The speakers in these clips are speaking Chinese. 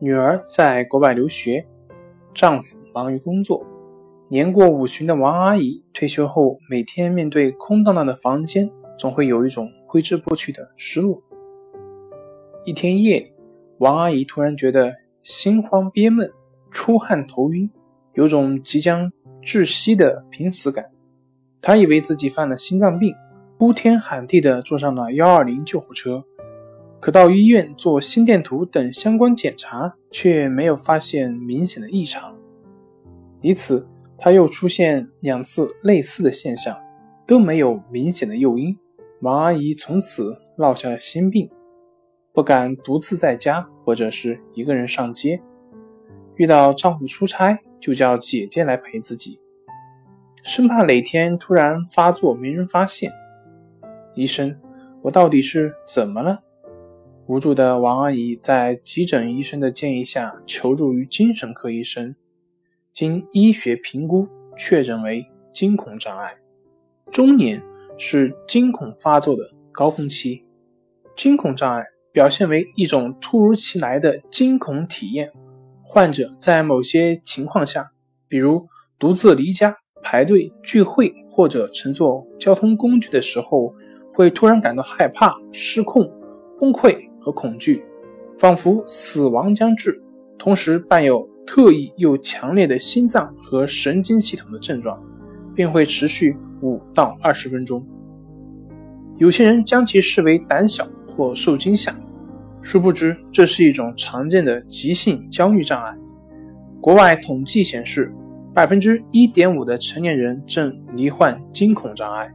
女儿在国外留学，丈夫忙于工作。年过五旬的王阿姨退休后，每天面对空荡荡的房间，总会有一种挥之不去的失落。一天夜里，王阿姨突然觉得心慌憋闷、出汗头晕，有种即将窒息的濒死感。她以为自己犯了心脏病，呼天喊地地坐上了幺二零救护车。可到医院做心电图等相关检查，却没有发现明显的异常。以此，他又出现两次类似的现象，都没有明显的诱因。王阿姨从此落下了心病，不敢独自在家或者是一个人上街。遇到丈夫出差，就叫姐姐来陪自己，生怕哪天突然发作没人发现。医生，我到底是怎么了？无助的王阿姨在急诊医生的建议下求助于精神科医生，经医学评估确诊为惊恐障碍。中年是惊恐发作的高峰期。惊恐障碍表现为一种突如其来的惊恐体验，患者在某些情况下，比如独自离家、排队聚会或者乘坐交通工具的时候，会突然感到害怕、失控、崩溃。和恐惧，仿佛死亡将至，同时伴有特异又强烈的心脏和神经系统的症状，并会持续五到二十分钟。有些人将其视为胆小或受惊吓，殊不知这是一种常见的急性焦虑障碍。国外统计显示，百分之一点五的成年人正罹患惊恐障碍，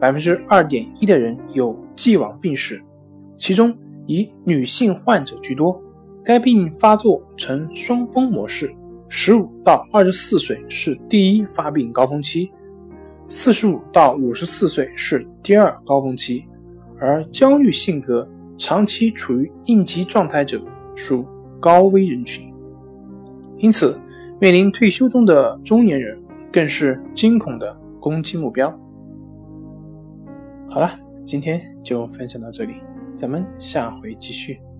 百分之二点一的人有既往病史，其中。以女性患者居多，该病发作呈双峰模式，十五到二十四岁是第一发病高峰期，四十五到五十四岁是第二高峰期，而焦虑性格长期处于应急状态者属高危人群，因此面临退休中的中年人更是惊恐的攻击目标。好了，今天就分享到这里。咱们下回继续。